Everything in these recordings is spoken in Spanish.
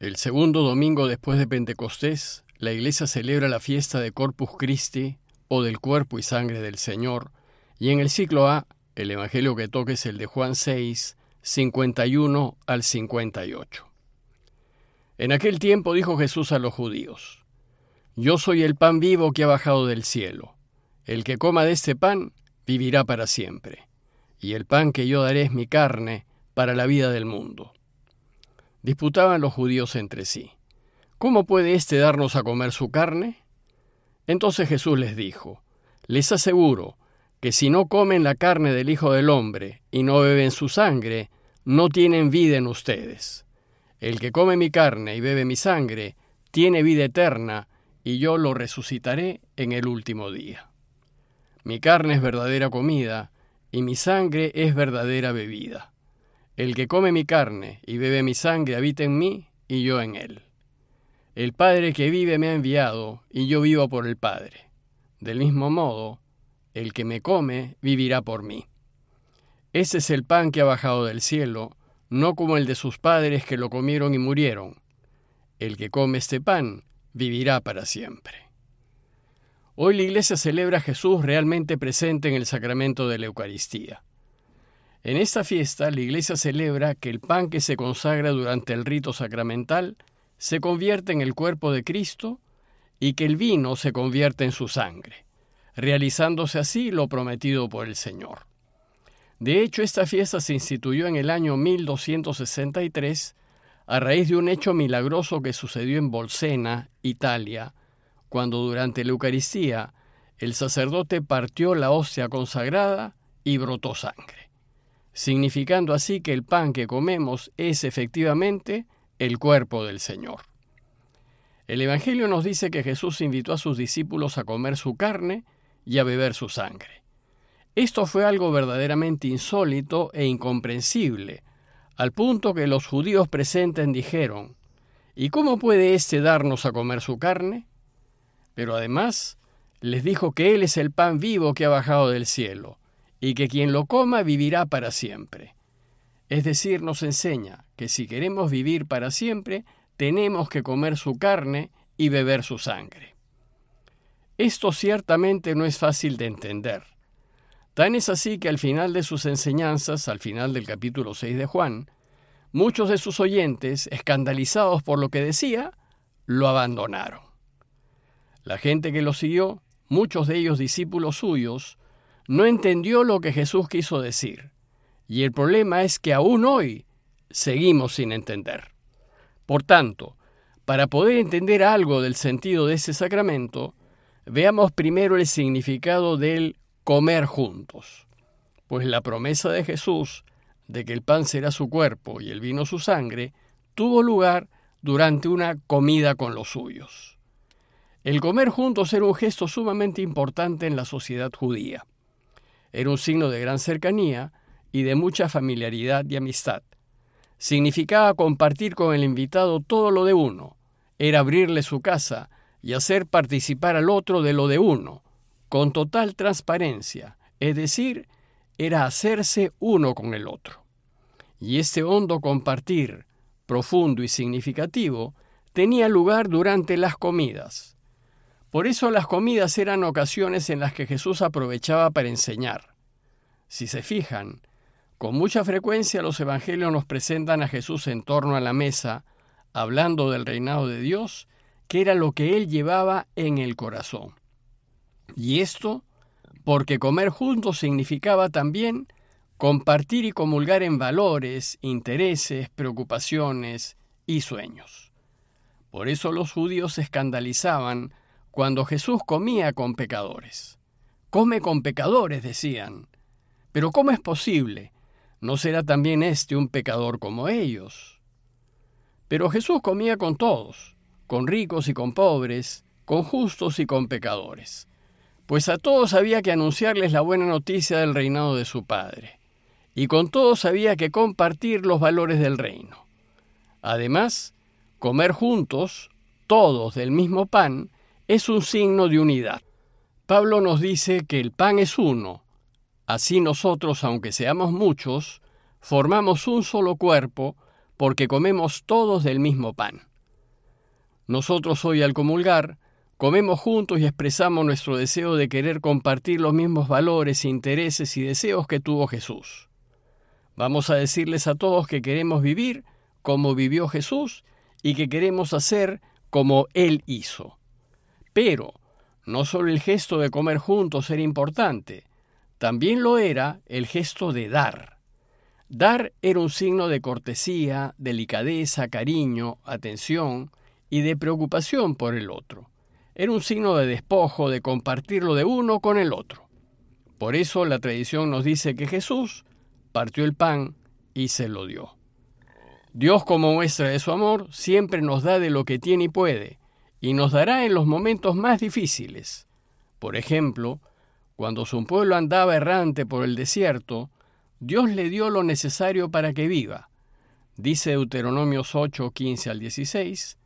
El segundo domingo después de Pentecostés, la Iglesia celebra la fiesta de Corpus Christi o del cuerpo y sangre del Señor, y en el ciclo A, el Evangelio que toca es el de Juan 6, 51 al 58. En aquel tiempo dijo Jesús a los judíos, Yo soy el pan vivo que ha bajado del cielo. El que coma de este pan vivirá para siempre, y el pan que yo daré es mi carne para la vida del mundo. Disputaban los judíos entre sí. ¿Cómo puede éste darnos a comer su carne? Entonces Jesús les dijo, Les aseguro que si no comen la carne del Hijo del Hombre y no beben su sangre, no tienen vida en ustedes. El que come mi carne y bebe mi sangre, tiene vida eterna, y yo lo resucitaré en el último día. Mi carne es verdadera comida, y mi sangre es verdadera bebida. El que come mi carne y bebe mi sangre habita en mí y yo en él. El Padre que vive me ha enviado y yo vivo por el Padre. Del mismo modo, el que me come vivirá por mí. Ese es el pan que ha bajado del cielo, no como el de sus padres que lo comieron y murieron. El que come este pan vivirá para siempre. Hoy la Iglesia celebra a Jesús realmente presente en el sacramento de la Eucaristía. En esta fiesta, la Iglesia celebra que el pan que se consagra durante el rito sacramental se convierte en el cuerpo de Cristo y que el vino se convierte en su sangre, realizándose así lo prometido por el Señor. De hecho, esta fiesta se instituyó en el año 1263 a raíz de un hecho milagroso que sucedió en Bolsena, Italia, cuando durante la Eucaristía el sacerdote partió la hostia consagrada y brotó sangre significando así que el pan que comemos es efectivamente el cuerpo del Señor. El Evangelio nos dice que Jesús invitó a sus discípulos a comer su carne y a beber su sangre. Esto fue algo verdaderamente insólito e incomprensible, al punto que los judíos presentes dijeron, ¿Y cómo puede éste darnos a comer su carne? Pero además les dijo que Él es el pan vivo que ha bajado del cielo, y que quien lo coma vivirá para siempre. Es decir, nos enseña que si queremos vivir para siempre, tenemos que comer su carne y beber su sangre. Esto ciertamente no es fácil de entender. Tan es así que al final de sus enseñanzas, al final del capítulo 6 de Juan, muchos de sus oyentes, escandalizados por lo que decía, lo abandonaron. La gente que lo siguió, muchos de ellos discípulos suyos, no entendió lo que Jesús quiso decir. Y el problema es que aún hoy seguimos sin entender. Por tanto, para poder entender algo del sentido de ese sacramento, veamos primero el significado del comer juntos. Pues la promesa de Jesús de que el pan será su cuerpo y el vino su sangre tuvo lugar durante una comida con los suyos. El comer juntos era un gesto sumamente importante en la sociedad judía. Era un signo de gran cercanía y de mucha familiaridad y amistad. Significaba compartir con el invitado todo lo de uno, era abrirle su casa y hacer participar al otro de lo de uno, con total transparencia, es decir, era hacerse uno con el otro. Y este hondo compartir, profundo y significativo, tenía lugar durante las comidas. Por eso las comidas eran ocasiones en las que Jesús aprovechaba para enseñar. Si se fijan, con mucha frecuencia los evangelios nos presentan a Jesús en torno a la mesa, hablando del reinado de Dios, que era lo que él llevaba en el corazón. Y esto porque comer juntos significaba también compartir y comulgar en valores, intereses, preocupaciones y sueños. Por eso los judíos se escandalizaban cuando Jesús comía con pecadores. Come con pecadores, decían. Pero ¿cómo es posible? ¿No será también este un pecador como ellos? Pero Jesús comía con todos, con ricos y con pobres, con justos y con pecadores, pues a todos había que anunciarles la buena noticia del reinado de su Padre, y con todos había que compartir los valores del reino. Además, comer juntos, todos del mismo pan, es un signo de unidad. Pablo nos dice que el pan es uno, así nosotros, aunque seamos muchos, formamos un solo cuerpo porque comemos todos del mismo pan. Nosotros hoy al comulgar, comemos juntos y expresamos nuestro deseo de querer compartir los mismos valores, intereses y deseos que tuvo Jesús. Vamos a decirles a todos que queremos vivir como vivió Jesús y que queremos hacer como Él hizo. Pero no solo el gesto de comer juntos era importante, también lo era el gesto de dar. Dar era un signo de cortesía, delicadeza, cariño, atención y de preocupación por el otro. Era un signo de despojo, de compartir lo de uno con el otro. Por eso la tradición nos dice que Jesús partió el pan y se lo dio. Dios como muestra de su amor siempre nos da de lo que tiene y puede, y nos dará en los momentos más difíciles. Por ejemplo, cuando su pueblo andaba errante por el desierto, Dios le dio lo necesario para que viva. Dice Deuteronomios 8, 15 al 16,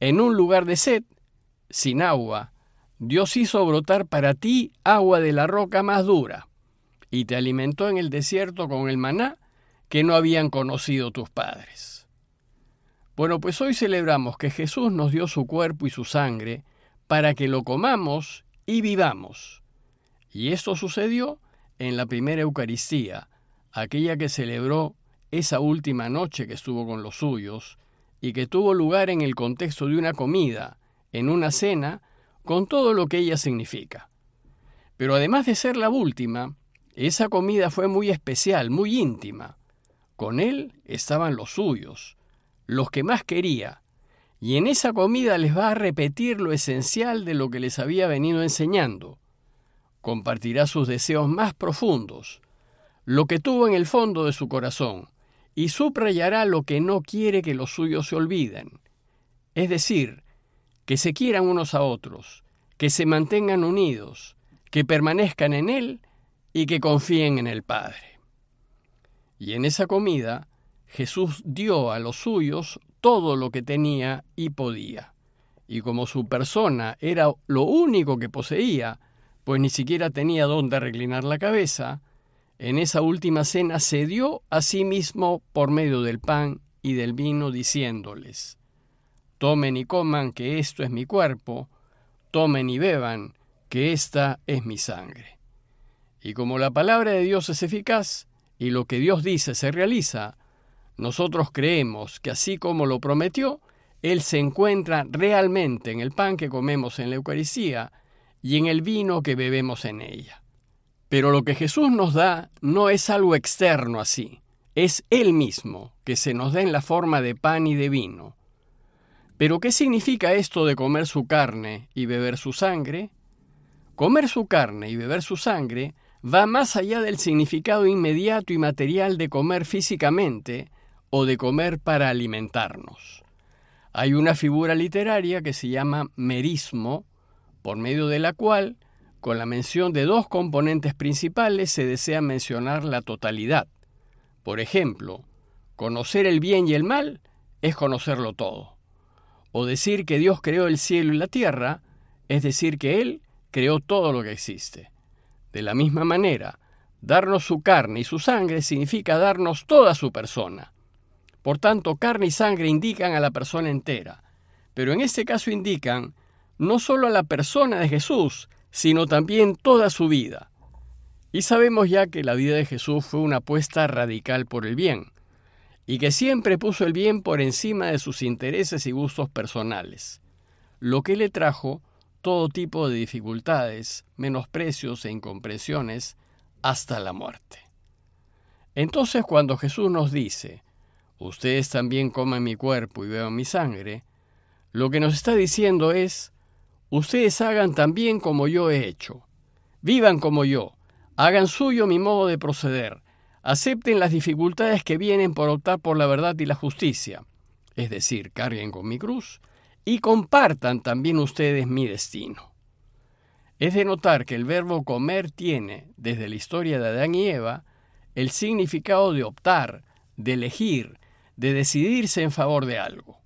En un lugar de sed, sin agua, Dios hizo brotar para ti agua de la roca más dura, y te alimentó en el desierto con el maná que no habían conocido tus padres. Bueno, pues hoy celebramos que Jesús nos dio su cuerpo y su sangre para que lo comamos y vivamos. Y esto sucedió en la primera Eucaristía, aquella que celebró esa última noche que estuvo con los suyos y que tuvo lugar en el contexto de una comida, en una cena, con todo lo que ella significa. Pero además de ser la última, esa comida fue muy especial, muy íntima. Con él estaban los suyos, los que más quería, y en esa comida les va a repetir lo esencial de lo que les había venido enseñando. Compartirá sus deseos más profundos, lo que tuvo en el fondo de su corazón, y subrayará lo que no quiere que los suyos se olviden. Es decir, que se quieran unos a otros, que se mantengan unidos, que permanezcan en Él y que confíen en el Padre. Y en esa comida Jesús dio a los suyos todo lo que tenía y podía. Y como su persona era lo único que poseía, pues ni siquiera tenía dónde reclinar la cabeza, en esa última cena se dio a sí mismo por medio del pan y del vino, diciéndoles, Tomen y coman, que esto es mi cuerpo, tomen y beban, que esta es mi sangre. Y como la palabra de Dios es eficaz, y lo que Dios dice se realiza, nosotros creemos que así como lo prometió, Él se encuentra realmente en el pan que comemos en la Eucaristía y en el vino que bebemos en ella. Pero lo que Jesús nos da no es algo externo así, es Él mismo que se nos da en la forma de pan y de vino. Pero ¿qué significa esto de comer su carne y beber su sangre? Comer su carne y beber su sangre va más allá del significado inmediato y material de comer físicamente o de comer para alimentarnos. Hay una figura literaria que se llama merismo, por medio de la cual, con la mención de dos componentes principales, se desea mencionar la totalidad. Por ejemplo, conocer el bien y el mal es conocerlo todo. O decir que Dios creó el cielo y la tierra es decir que Él creó todo lo que existe. De la misma manera, darnos su carne y su sangre significa darnos toda su persona. Por tanto, carne y sangre indican a la persona entera, pero en este caso indican no solo a la persona de Jesús, sino también toda su vida. Y sabemos ya que la vida de Jesús fue una apuesta radical por el bien, y que siempre puso el bien por encima de sus intereses y gustos personales, lo que le trajo todo tipo de dificultades, menosprecios e incomprensiones hasta la muerte. Entonces cuando Jesús nos dice, ustedes también coman mi cuerpo y beban mi sangre, lo que nos está diciendo es, ustedes hagan también como yo he hecho, vivan como yo, hagan suyo mi modo de proceder, acepten las dificultades que vienen por optar por la verdad y la justicia, es decir, carguen con mi cruz y compartan también ustedes mi destino. Es de notar que el verbo comer tiene, desde la historia de Adán y Eva, el significado de optar, de elegir, de decidirse en favor de algo.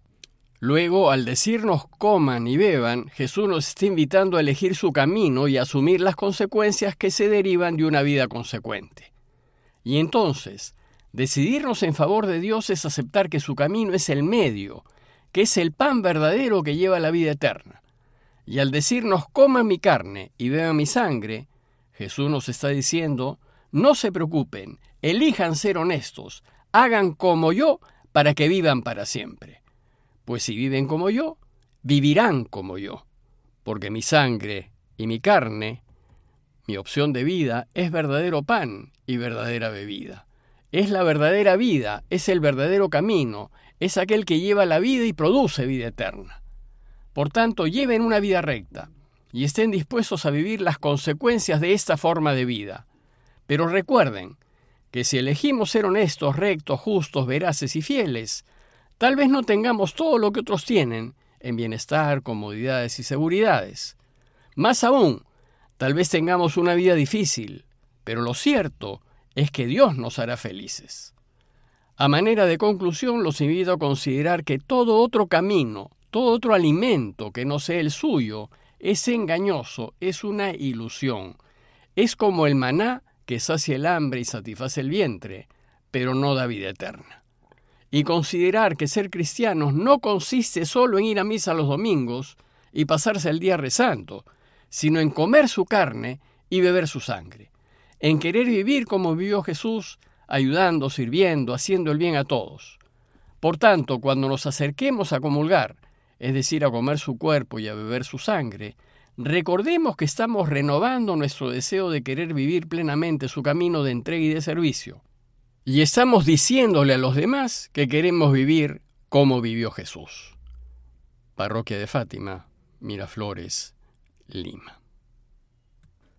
Luego, al decirnos coman y beban, Jesús nos está invitando a elegir su camino y asumir las consecuencias que se derivan de una vida consecuente. Y entonces, decidirnos en favor de Dios es aceptar que su camino es el medio, que es el pan verdadero que lleva la vida eterna. Y al decirnos coman mi carne y beban mi sangre, Jesús nos está diciendo, no se preocupen, elijan ser honestos, hagan como yo para que vivan para siempre. Pues si viven como yo, vivirán como yo, porque mi sangre y mi carne, mi opción de vida, es verdadero pan y verdadera bebida. Es la verdadera vida, es el verdadero camino, es aquel que lleva la vida y produce vida eterna. Por tanto, lleven una vida recta y estén dispuestos a vivir las consecuencias de esta forma de vida. Pero recuerden que si elegimos ser honestos, rectos, justos, veraces y fieles, tal vez no tengamos todo lo que otros tienen en bienestar, comodidades y seguridades. Más aún, tal vez tengamos una vida difícil, pero lo cierto es que Dios nos hará felices. A manera de conclusión, los invito a considerar que todo otro camino, todo otro alimento que no sea el suyo, es engañoso, es una ilusión. Es como el maná que sacia el hambre y satisface el vientre, pero no da vida eterna. Y considerar que ser cristianos no consiste solo en ir a misa los domingos y pasarse el día rezando, sino en comer su carne y beber su sangre en querer vivir como vivió Jesús, ayudando, sirviendo, haciendo el bien a todos. Por tanto, cuando nos acerquemos a comulgar, es decir, a comer su cuerpo y a beber su sangre, recordemos que estamos renovando nuestro deseo de querer vivir plenamente su camino de entrega y de servicio. Y estamos diciéndole a los demás que queremos vivir como vivió Jesús. Parroquia de Fátima, Miraflores, Lima.